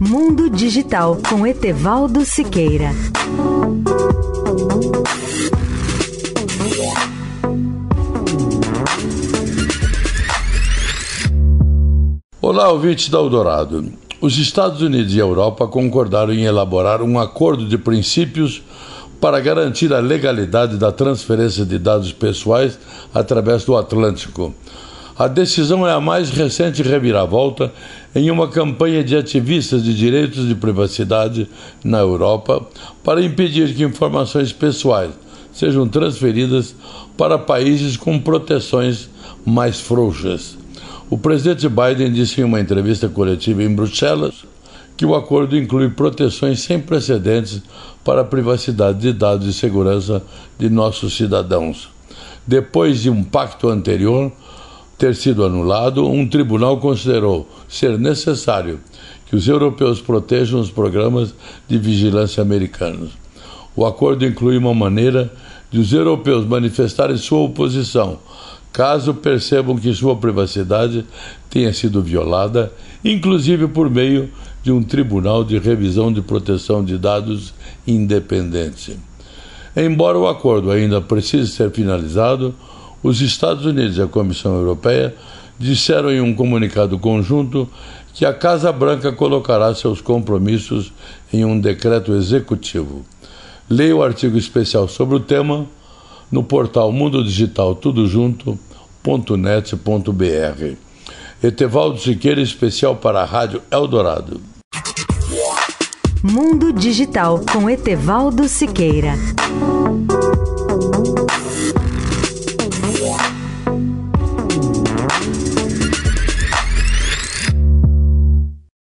Mundo Digital com Etevaldo Siqueira. Olá, ouvintes da Eldorado. Os Estados Unidos e a Europa concordaram em elaborar um acordo de princípios para garantir a legalidade da transferência de dados pessoais através do Atlântico. A decisão é a mais recente reviravolta em uma campanha de ativistas de direitos de privacidade na Europa para impedir que informações pessoais sejam transferidas para países com proteções mais frouxas. O presidente Biden disse em uma entrevista coletiva em Bruxelas que o acordo inclui proteções sem precedentes para a privacidade de dados e segurança de nossos cidadãos. Depois de um pacto anterior, ter sido anulado, um tribunal considerou ser necessário que os europeus protejam os programas de vigilância americanos. O acordo inclui uma maneira de os europeus manifestarem sua oposição caso percebam que sua privacidade tenha sido violada, inclusive por meio de um tribunal de revisão de proteção de dados independente. Embora o acordo ainda precise ser finalizado, os Estados Unidos e a Comissão Europeia disseram em um comunicado conjunto que a Casa Branca colocará seus compromissos em um decreto executivo. Leia o artigo especial sobre o tema no portal Mundo Digital Tudo Junto.net.br. Etevaldo Siqueira, especial para a Rádio Eldorado. Mundo Digital com Etevaldo Siqueira.